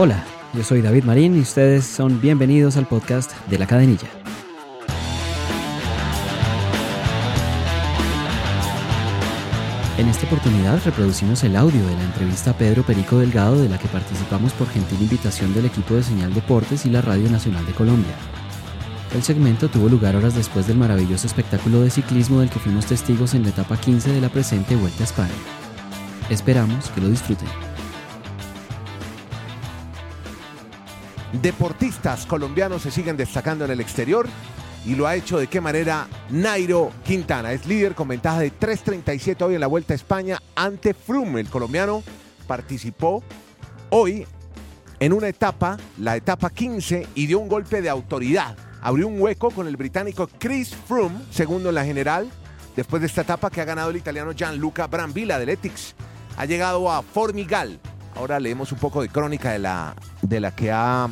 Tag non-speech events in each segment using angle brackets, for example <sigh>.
Hola, yo soy David Marín y ustedes son bienvenidos al podcast de la cadenilla. En esta oportunidad reproducimos el audio de la entrevista a Pedro Perico Delgado de la que participamos por gentil invitación del equipo de Señal Deportes y la Radio Nacional de Colombia. El segmento tuvo lugar horas después del maravilloso espectáculo de ciclismo del que fuimos testigos en la etapa 15 de la presente Vuelta a España. Esperamos que lo disfruten. Deportistas colombianos se siguen destacando en el exterior y lo ha hecho de qué manera Nairo Quintana. Es líder con ventaja de 3.37 hoy en la Vuelta a España ante Froome. El colombiano participó hoy en una etapa, la etapa 15, y dio un golpe de autoridad. Abrió un hueco con el británico Chris Froome, segundo en la general, después de esta etapa que ha ganado el italiano Gianluca Brambilla del Ethics. Ha llegado a Formigal, Ahora leemos un poco de crónica de la, de la que ha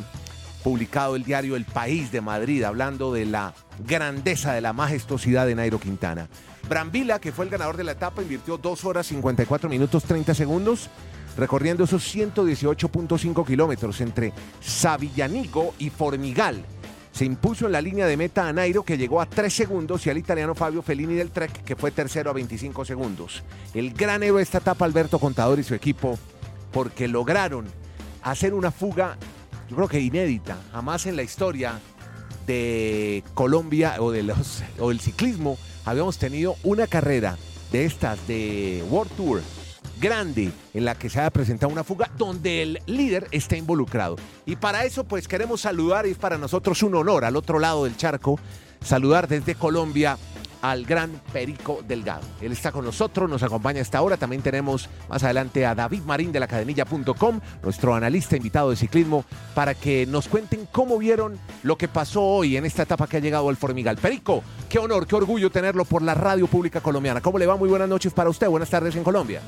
publicado el diario El País de Madrid, hablando de la grandeza, de la majestuosidad de Nairo Quintana. Brambila, que fue el ganador de la etapa, invirtió 2 horas 54 minutos 30 segundos, recorriendo esos 118.5 kilómetros entre Savillanigo y Formigal. Se impuso en la línea de meta a Nairo, que llegó a 3 segundos, y al italiano Fabio Fellini del Trek, que fue tercero a 25 segundos. El gran héroe de esta etapa, Alberto Contador y su equipo, porque lograron hacer una fuga, yo creo que inédita, jamás en la historia de Colombia o, de los, <laughs> o del ciclismo habíamos tenido una carrera de estas de World Tour grande en la que se haya presentado una fuga donde el líder está involucrado. Y para eso pues queremos saludar y es para nosotros un honor al otro lado del charco saludar desde Colombia al gran Perico Delgado. Él está con nosotros, nos acompaña esta hora. También tenemos más adelante a David Marín de la Academilla.com, nuestro analista invitado de ciclismo, para que nos cuenten cómo vieron lo que pasó hoy en esta etapa que ha llegado al Formigal. Perico, qué honor, qué orgullo tenerlo por la radio pública colombiana. ¿Cómo le va? Muy buenas noches para usted. Buenas tardes en Colombia.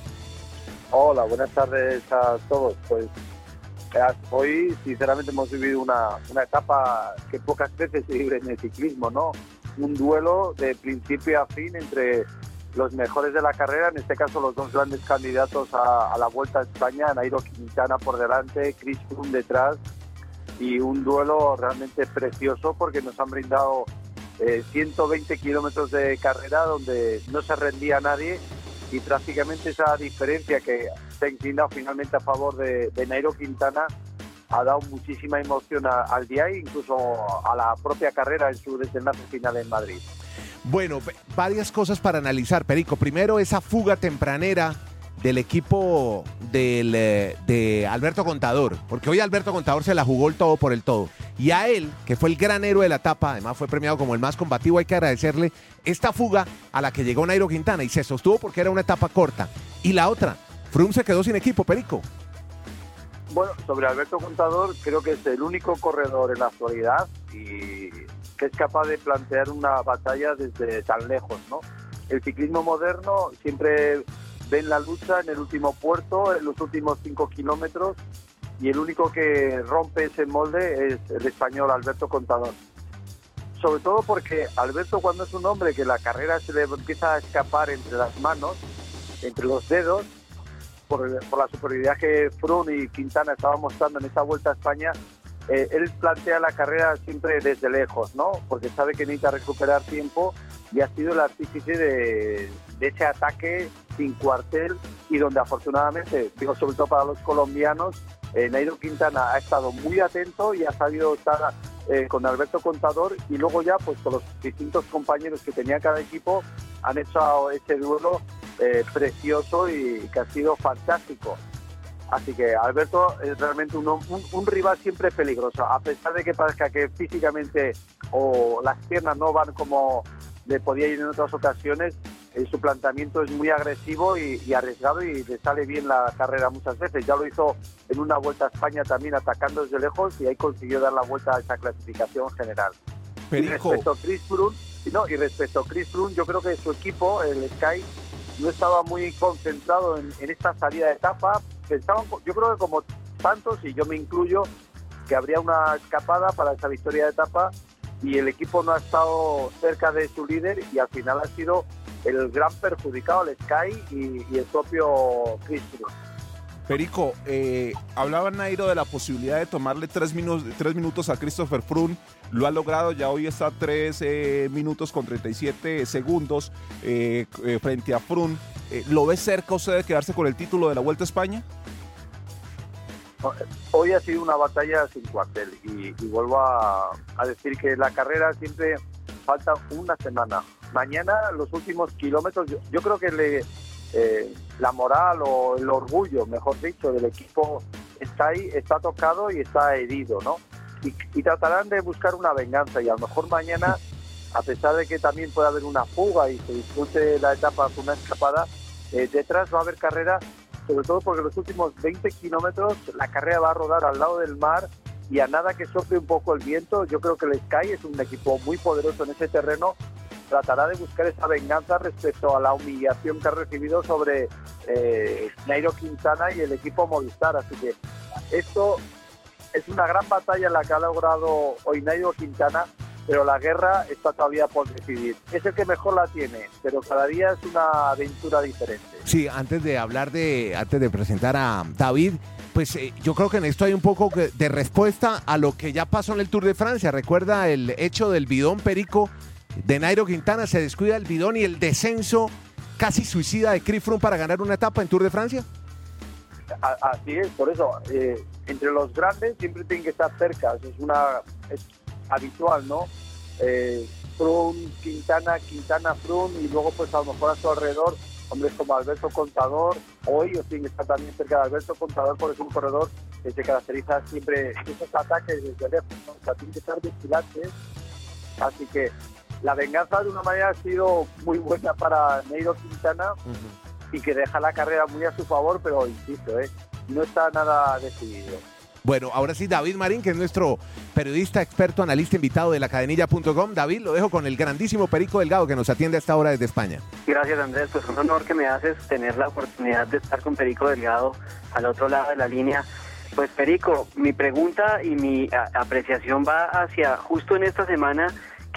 Hola, buenas tardes a todos. Pues eh, hoy, sinceramente, hemos vivido una, una etapa que pocas veces se vive en el ciclismo, ¿no? Un duelo de principio a fin entre los mejores de la carrera, en este caso los dos grandes candidatos a, la Vuelta a España, Nairo Quintana por delante, Chris Froome detrás, y un duelo realmente precioso porque nos han brindado 120 eh, kilómetros de carrera donde no se rendía nadie y prácticamente esa diferencia que se ha inclinado finalmente a favor de, de Nairo Quintana ha dado muchísima emoción al día incluso a la propia carrera en su desenlace final en Madrid. Bueno, varias cosas para analizar, Perico. Primero, esa fuga tempranera del equipo del, eh, de Alberto Contador, porque hoy Alberto Contador se la jugó el todo por el todo. Y a él, que fue el gran héroe de la etapa, además fue premiado como el más combativo, hay que agradecerle esta fuga a la que llegó Nairo Quintana y se sostuvo porque era una etapa corta. Y la otra, Frum se quedó sin equipo, Perico. Bueno, sobre Alberto Contador, creo que es el único corredor en la actualidad y que es capaz de plantear una batalla desde tan lejos, ¿no? El ciclismo moderno siempre ve en la lucha en el último puerto, en los últimos cinco kilómetros, y el único que rompe ese molde es el español Alberto Contador. Sobre todo porque Alberto cuando es un hombre que la carrera se le empieza a escapar entre las manos, entre los dedos, por, la superioridad que Frun y Quintana estaban mostrando en esta vuelta a España, eh, él plantea la carrera siempre desde lejos, ¿no? Porque sabe que necesita recuperar tiempo y ha sido el artífice de, ese ataque sin cuartel y donde afortunadamente, digo sobre todo para los colombianos, eh, Nairo Quintana ha estado muy atento y ha sabido estar eh, con Alberto Contador y luego ya pues con los distintos compañeros que tenía cada equipo han hecho ese duelo eh, precioso y que ha sido fantástico. Así que Alberto es realmente un, un, rival siempre peligroso, a pesar de que parezca que físicamente o las piernas no van como le podía ir en otras ocasiones, eh, su planteamiento es muy agresivo y, arriesgado y le sale bien la carrera muchas veces. Ya lo hizo en una vuelta a España también atacando desde lejos y ahí consiguió dar la vuelta a esa clasificación general. Y respecto a Chris Froome, no, y respecto a Chris Froome, yo creo que su equipo, el Sky, no estaba muy concentrado en, esta salida de etapa. Pensaban, yo creo que como tantos, y yo me incluyo, que habría una escapada para esa victoria de etapa y el equipo no ha estado cerca de su líder y al final ha sido el gran perjudicado, el Sky y, el propio Chris Perico, eh, hablaba Nairo de la posibilidad de tomarle tres, minutos, tres minutos a Christopher Froome. Lo ha logrado, ya hoy está tres eh, minutos con 37 segundos eh, frente a Froome. ¿Lo ve cerca usted de quedarse con el título de la Vuelta a España? Hoy ha sido una batalla sin cuartel y, vuelvo a, decir que la carrera siempre falta una semana. Mañana los últimos kilómetros, yo creo que le, eh, la moral o el orgullo, mejor dicho, del equipo está ahí, está tocado y está herido, ¿no? Y, tratarán de buscar una venganza y a lo mejor mañana, <laughs> a pesar de que también puede haber una fuga y se discute la etapa con una escapada, eh, detrás va a haber carrera, sobre todo porque los últimos 20 kilómetros la carrera va a rodar al lado del mar y a nada que sople un poco el viento, yo creo que el Sky es un equipo muy poderoso en ese terreno tratará de buscar esa venganza respecto a la humillación que ha recibido sobre eh, Nairo Quintana y el equipo Movistar. Así que esto es una gran batalla la que ha logrado hoy Nairo Quintana, pero la guerra está todavía por decidir. Es el que mejor la tiene, pero cada día es una aventura diferente. Sí, antes de hablar de, antes de presentar a David, pues eh, yo creo que en esto hay un poco de respuesta a lo que ya pasó en el Tour de Francia. Recuerda el hecho del bidón perico de Nairo Quintana, se descuida el bidón y el descenso casi suicida de Chris Froome para ganar una etapa en Tour de Francia? Así es, por eso, eh, entre los grandes siempre tienen que estar cerca, es una habitual, ¿no? Eh, Froome, Quintana, Quintana, Froome y luego pues a lo mejor a su alrededor hombres como Alberto Contador, hoy o tienen que estar también cerca de Alberto Contador porque es un corredor que se caracteriza siempre esos ataques desde lejos, ¿no? o sea, tienen que estar vigilantes, así que la venganza de una manera ha sido muy buena para Neiro Quintana y que deja la carrera muy a su favor, pero insisto, ¿eh? no está nada decidido. Bueno, ahora sí, David Marín, que es nuestro periodista, experto, analista invitado de la cadenilla.com. David, lo dejo con el grandísimo Perico Delgado que nos atiende a esta hora desde España. Gracias, Andrés. Pues un honor que me haces tener la oportunidad de estar con Perico Delgado al otro lado de la línea. Pues Perico, mi pregunta y mi apreciación va hacia justo en esta semana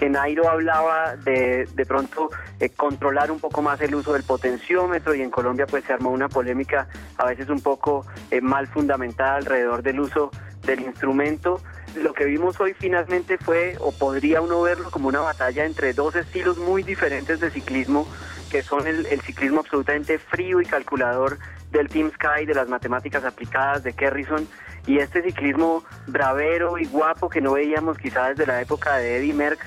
que Nairo hablaba de de pronto eh, controlar un poco más el uso del potenciómetro y en Colombia pues se armó una polémica a veces un poco eh, mal fundamentada alrededor del uso del instrumento. Lo que vimos hoy finalmente fue, o podría uno verlo como una batalla entre dos estilos muy diferentes de ciclismo, que son el, el ciclismo absolutamente frío y calculador del Team Sky, de las matemáticas aplicadas de Kerrison, y este ciclismo bravero y guapo que no veíamos quizás desde la época de Eddie Merckx,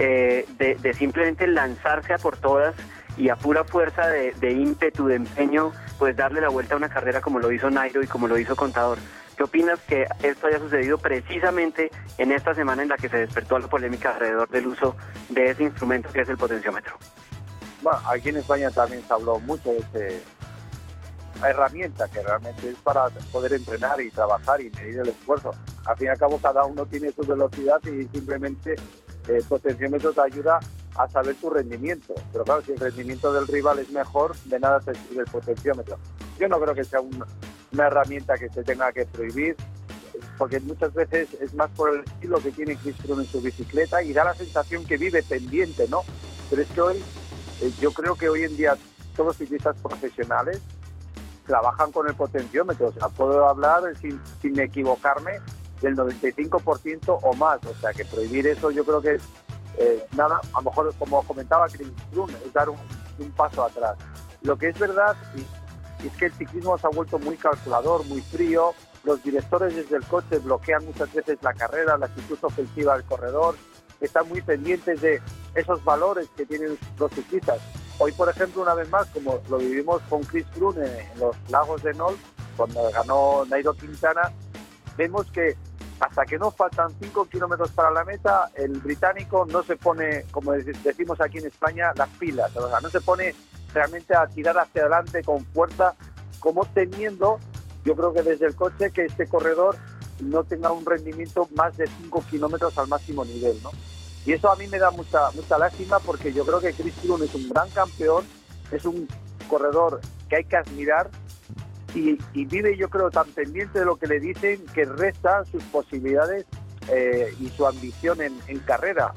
eh, de, simplemente lanzarse a por todas y a pura fuerza de, ímpetu, de empeño, pues darle la vuelta a una carrera como lo hizo Nairo y como lo hizo Contador. ¿Qué opinas que esto haya sucedido precisamente en esta semana en la que se despertó la polémica alrededor del uso de ese instrumento que es el potenciómetro? Bueno, aquí en España también se habló mucho de este herramienta que realmente es para poder entrenar y trabajar y medir el esfuerzo. Al fin y al cabo cada uno tiene su velocidad y simplemente el potenciómetro te ayuda a saber tu rendimiento. Pero claro, si el rendimiento del rival es mejor, de nada te sirve el potenciómetro. Yo no creo que sea una herramienta que se tenga que prohibir, porque muchas veces es más por el estilo que tiene Froome en su bicicleta y da la sensación que vive pendiente, ¿no? Pero es que hoy, eh, yo creo que hoy en día todos los ciclistas profesionales trabajan con el potenciómetro. O sea, puedo hablar sin, sin equivocarme del 95% o más. O sea, que prohibir eso yo creo que es eh, nada, a lo mejor como comentaba Chris Froome, es dar un, paso atrás. Lo que es verdad es que el ciclismo se ha vuelto muy calculador, muy frío. Los directores desde el coche bloquean muchas veces la carrera, la actitud ofensiva del corredor. Están muy pendientes de esos valores que tienen los ciclistas. Hoy, por ejemplo, una vez más, como lo vivimos con Chris Froome en los lagos de Nol, cuando ganó Nairo Quintana, vemos que hasta que no faltan 5 kilómetros para la meta, el británico no se pone, como decimos aquí en España, las pilas, o no se pone realmente a tirar hacia adelante con fuerza, como teniendo, yo creo que desde el coche, que este corredor no tenga un rendimiento más de 5 kilómetros al máximo nivel, ¿no? Y eso a mí me da mucha, mucha lástima porque yo creo que Chris Froome es un gran campeón, es un corredor que hay que admirar y, vive yo creo tan pendiente de lo que le dicen que resta sus posibilidades eh, y su ambición en, carrera.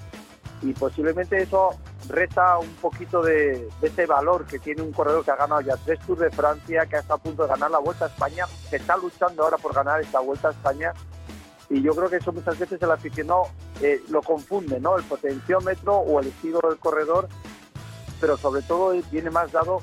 Y posiblemente eso resta un poquito de, ese valor que tiene un corredor que ha ganado ya tres Tours de Francia, que está a punto de ganar la Vuelta a España, que está luchando ahora por ganar esta Vuelta a España. Y yo creo que eso muchas veces el aficionado eh, lo confunde, ¿no? El potenciómetro o el estilo del corredor, pero sobre todo viene más dado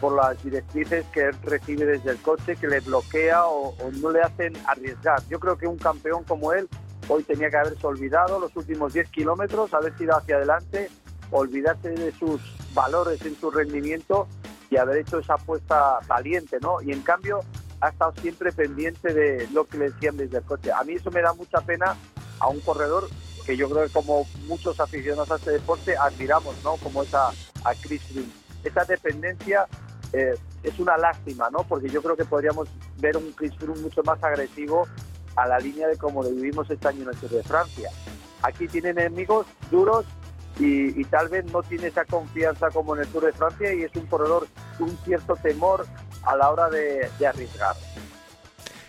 por las directrices que él recibe desde el coche, que le bloquea o, o no le hacen arriesgar. Yo creo que un campeón como él hoy tenía que haberse olvidado los últimos 10 kilómetros, haber ido hacia adelante olvidarse de sus valores en su rendimiento y haber hecho esa apuesta valiente, ¿no? Y en cambio ha estado siempre pendiente de lo que le decían desde el coche. A mí eso me da mucha pena a un corredor que yo creo que como muchos aficionados a este deporte admiramos, ¿no? Como esa a Chris Froome. Esa dependencia eh, es una lástima, ¿no? Porque yo creo que podríamos ver un Chris mucho más agresivo a la línea de cómo lo vivimos este año en el Tour de Francia. Aquí tienen enemigos duros y, tal vez no tiene esa confianza como en el Tour de Francia y es un corredor un cierto temor a la hora de, arriesgar.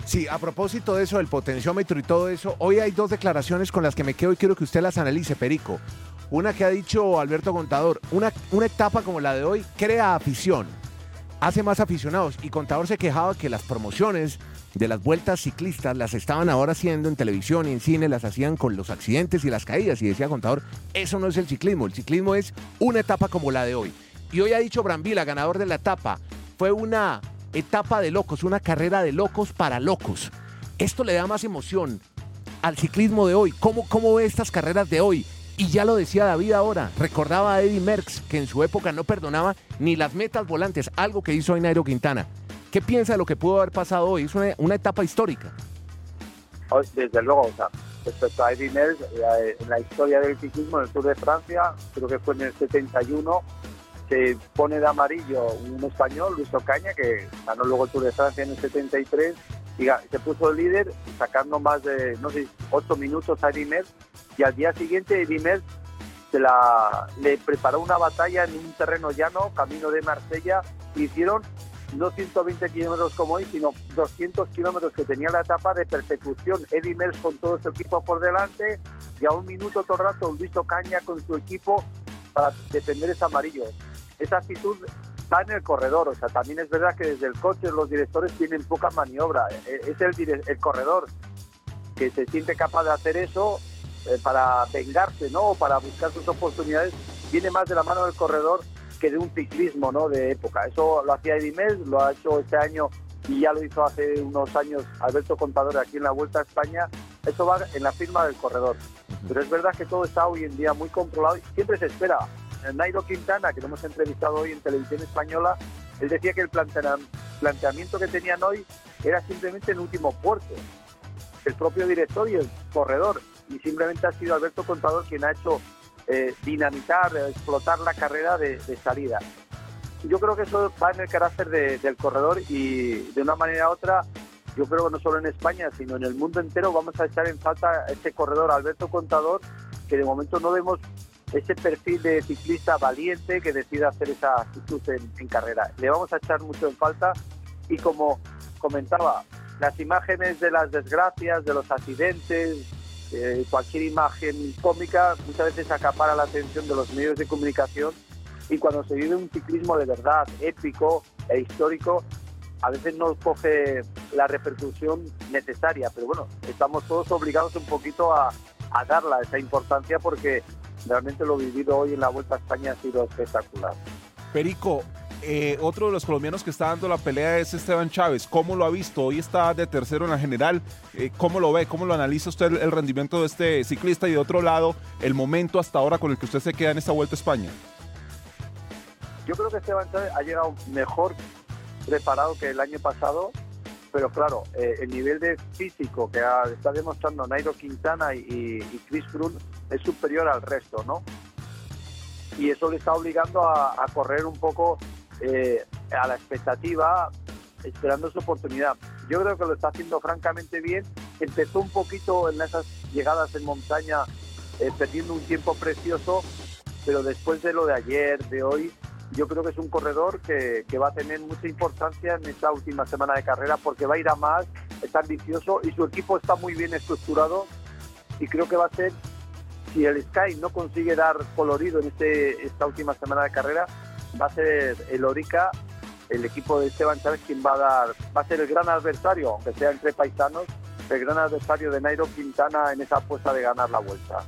Sí, a propósito de eso, del potenciómetro y todo eso, hoy hay dos declaraciones con las que me quedo y quiero que usted las analice, Perico. Una que ha dicho Alberto Contador, una, una etapa como la de hoy crea afición, hace más aficionados y Contador se quejaba que las promociones de las vueltas ciclistas las estaban ahora haciendo en televisión y en cine, las hacían con los accidentes y las caídas. Y decía Contador, eso no es el ciclismo, el ciclismo es una etapa como la de hoy. Y hoy ha dicho Brambila, ganador de la etapa, fue una etapa de locos, una carrera de locos para locos. Esto le da más emoción al ciclismo de hoy. ¿Cómo, cómo ve estas carreras de hoy? Y ya lo decía David ahora, recordaba a Eddie Merckx que en su época no perdonaba ni las metas volantes, algo que hizo Nairo Quintana. ¿Qué piensa de lo que pudo haber pasado hoy? Es una, etapa histórica. Desde luego, o sea, respecto a Eddie Merckx, eh, en la historia del ciclismo en el Tour de Francia, creo que fue en el 71, se pone de amarillo un español, Luis Ocaña, que ganó luego el Tour de Francia en el 73, se puso líder sacando más de, no sé, 8 minutos a Merckx, y al día siguiente la, le preparó una batalla en un terreno llano, camino de Marsella, hicieron no 120 kilómetros como hoy, sino 200 kilómetros que tenía la etapa de persecución. Eddie con todo su equipo por delante y a un minuto todo el rato Luis Ocaña con su equipo para defender ese amarillo. Esa actitud está en el corredor, o sea, también es verdad que desde el coche los directores tienen poca maniobra. E, es el, el corredor que se siente capaz de hacer eso eh, para vengarse, ¿no? O para buscar sus oportunidades. Viene más de la mano del corredor que de un ciclismo ¿no? de época. Eso lo hacía Eddie lo ha hecho este año y ya lo hizo hace unos años Alberto Contador aquí en la Vuelta a España. Eso va en la firma del corredor. Pero es verdad que todo está hoy en día muy controlado y siempre se espera. Nairo Quintana, que lo hemos entrevistado hoy en televisión española, él decía que el planteamiento que tenían hoy era simplemente el último puerto. El propio director y el corredor. Y simplemente ha sido Alberto Contador quien ha hecho eh, dinamitar, explotar la carrera de, salida. Yo creo que eso va en el carácter del corredor y de una manera u otra, yo creo que no solo en España, sino en el mundo entero vamos a echar en falta este corredor Alberto Contador, que de momento no vemos ese perfil de ciclista valiente que decida hacer esa actitud en, carrera. Le vamos a echar mucho en falta y como comentaba, las imágenes de las desgracias, de los accidentes, eh, cualquier imagen cómica muchas veces acapara la atención de los medios de comunicación y cuando se vive un ciclismo de verdad épico e histórico, a veces no coge la repercusión necesaria, pero bueno, estamos todos obligados un poquito a, a darla esa importancia porque realmente lo vivido hoy en la Vuelta a España ha sido espectacular. Perico, eh, otro de los colombianos que está dando la pelea es Esteban Chávez. ¿Cómo lo ha visto? Hoy está de tercero en la general. Eh, ¿Cómo lo ve? ¿Cómo lo analiza usted el rendimiento de este ciclista? Y de otro lado, el momento hasta ahora con el que usted se queda en esta Vuelta a España. Yo creo que Esteban Chávez ha llegado mejor preparado que el año pasado, pero claro, eh, el nivel de físico que está demostrando Nairo Quintana y, Chris Froome es superior al resto, ¿no? Y eso le está obligando a correr un poco eh, a la expectativa, esperando su oportunidad. Yo creo que lo está haciendo francamente bien. Empezó un poquito en esas llegadas en montaña, eh, perdiendo un tiempo precioso, pero después de lo de ayer, de hoy, yo creo que es un corredor que, va a tener mucha importancia en esta última semana de carrera porque va a ir a más, está ambicioso y su equipo está muy bien estructurado y creo que va a ser si el Sky no consigue dar colorido en este, esta última semana de carrera, va a ser el Orica, el equipo de Esteban Chávez, quien va a dar, va a ser el gran adversario, aunque sea entre paisanos, el gran adversario de Nairo Quintana en esa apuesta de ganar la vuelta.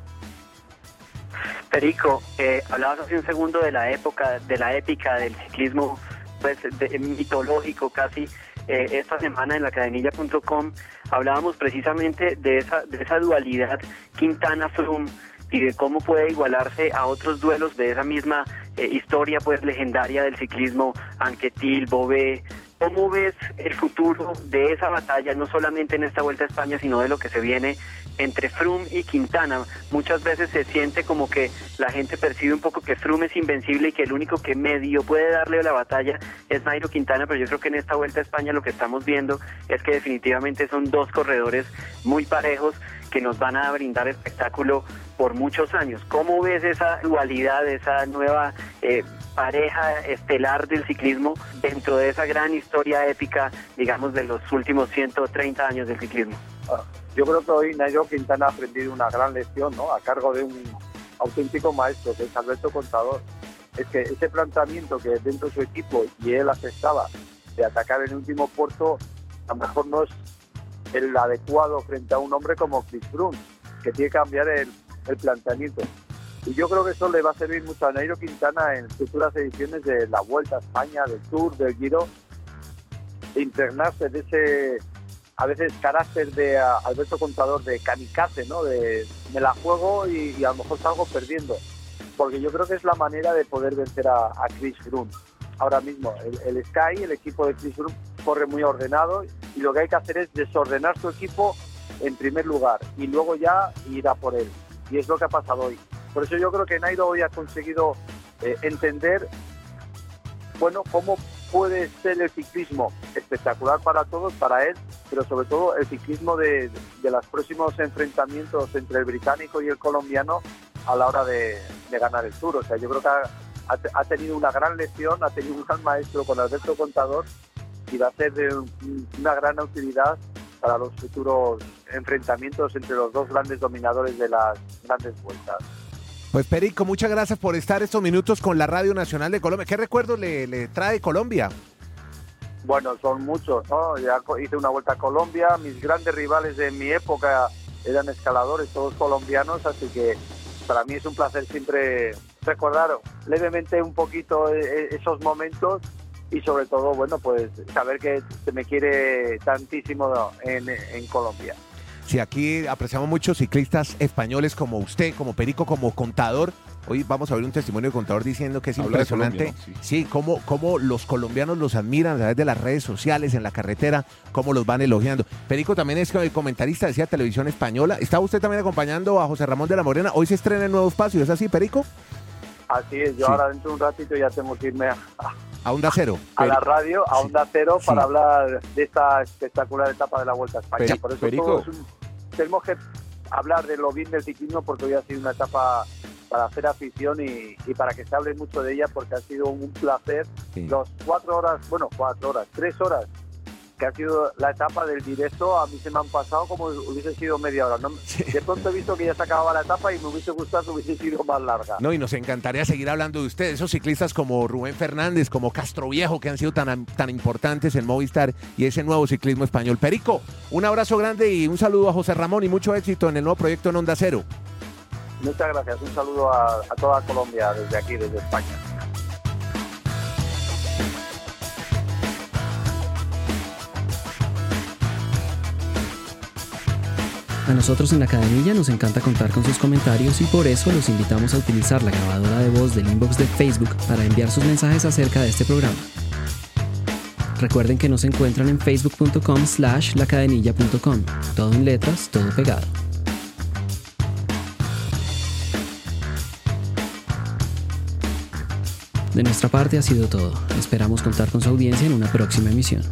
Perico, eh, hablabas hace un segundo de la época, de la épica del ciclismo, pues mitológico casi. Eh, esta semana en la cadenilla.com hablábamos precisamente de esa, de esa dualidad Quintana-Froome y de cómo puede igualarse a otros duelos de esa misma eh, historia pues legendaria del ciclismo, Anquetil, Bobé. ¿Cómo ves el futuro de esa batalla, no solamente en esta Vuelta a España, sino de lo que se viene entre Froome y Quintana. Muchas veces se siente como que la gente percibe un poco que Froome es invencible y que el único que medio puede darle la batalla es Nairo Quintana, pero yo creo que en esta Vuelta a España lo que estamos viendo es que definitivamente son dos corredores muy parejos que nos van a brindar espectáculo por muchos años. ¿Cómo ves esa dualidad, esa nueva eh, pareja estelar del ciclismo dentro de esa gran historia épica, digamos, de los últimos 130 años del ciclismo? Ah, yo creo que hoy Nairo Quintana ha aprendido una gran lección, ¿no? A cargo de un auténtico maestro, que es Alberto Contador. Es que ese planteamiento que dentro de su equipo y él aceptaba de atacar el último puerto, a lo mejor no es el adecuado frente a un hombre como Chris Froome, que tiene que cambiar el, el planteamiento. Y yo creo que eso le va a servir mucho a Nairo Quintana en futuras ediciones de la Vuelta a España, del Tour, del Giro, de internarse de ese a veces carácter de Alberto Contador de kamikaze, ¿no? De me la juego y, a lo mejor salgo perdiendo. Porque yo creo que es la manera de poder vencer a, Chris Froome. Ahora mismo, el, Sky, el equipo de Chris Froome, corre muy ordenado y lo que hay que hacer es desordenar su equipo en primer lugar y luego ya ir a por él. Y es lo que ha pasado hoy. Por eso yo creo que Nairo hoy ha conseguido eh, entender, bueno, cómo puede ser el ciclismo espectacular para todos, para él, pero sobre todo el ciclismo de, los próximos enfrentamientos entre el británico y el colombiano a la hora de, ganar el Tour. O sea, yo creo que ha, tenido una gran lección, ha tenido un gran maestro con Alberto Contador y va a ser de una gran utilidad para los futuros enfrentamientos entre los dos grandes dominadores de las grandes vueltas. Pues Perico, muchas gracias por estar estos minutos con la Radio Nacional de Colombia. ¿Qué recuerdo le, trae Colombia? Bueno, son muchos, ¿no? Ya hice una vuelta a Colombia, mis grandes rivales de mi época eran escaladores, todos colombianos, así que para mí es un placer siempre recordar levemente un poquito e, e, esos momentos y sobre todo, bueno, pues saber que se me quiere tantísimo en, en Colombia. Si aquí apreciamos muchos ciclistas españoles como usted, como Perico, como contador, Hoy vamos a ver un testimonio de contador diciendo que es impresionante, sí, cómo, cómo, los colombianos los admiran a través de las redes sociales, en la carretera, cómo los van elogiando. Perico también es comentarista, decía Televisión Española. ¿Estaba usted también acompañando a José Ramón de la Morena? Hoy se estrena el nuevo espacio, ¿es así, Perico? Así es, yo ahora dentro de un ratito ya tengo que irme a, a Onda Cero. A la radio, a Onda Cero, para hablar de esta espectacular etapa de la Vuelta a España. Por eso Perico tenemos que hablar de lo bien del ciclismo porque hoy ha sido una etapa para hacer afición y, para que se hable mucho de ella porque ha sido un placer. Los cuatro horas, bueno, cuatro horas, tres horas que ha sido la etapa del directo, a mí se me han pasado como hubiese sido media hora. De pronto he visto que ya se acababa la etapa y me hubiese gustado que hubiese sido más larga. No, y nos encantaría seguir hablando de ustedes, esos ciclistas como Rubén Fernández, como Castro Viejo, que han sido tan, tan importantes en Movistar y ese nuevo ciclismo español. Perico, un abrazo grande y un saludo a José Ramón y mucho éxito en el nuevo proyecto en Onda Cero. Muchas gracias, un saludo a, a toda Colombia desde aquí, desde España. A nosotros en la Academia nos encanta contar con sus comentarios y por eso los invitamos a utilizar la grabadora de voz del inbox de Facebook para enviar sus mensajes acerca de este programa. Recuerden que nos encuentran en facebook.com slash lacadenilla.com, todo en letras, todo pegado. De nuestra parte ha sido todo. Esperamos contar con su audiencia en una próxima emisión.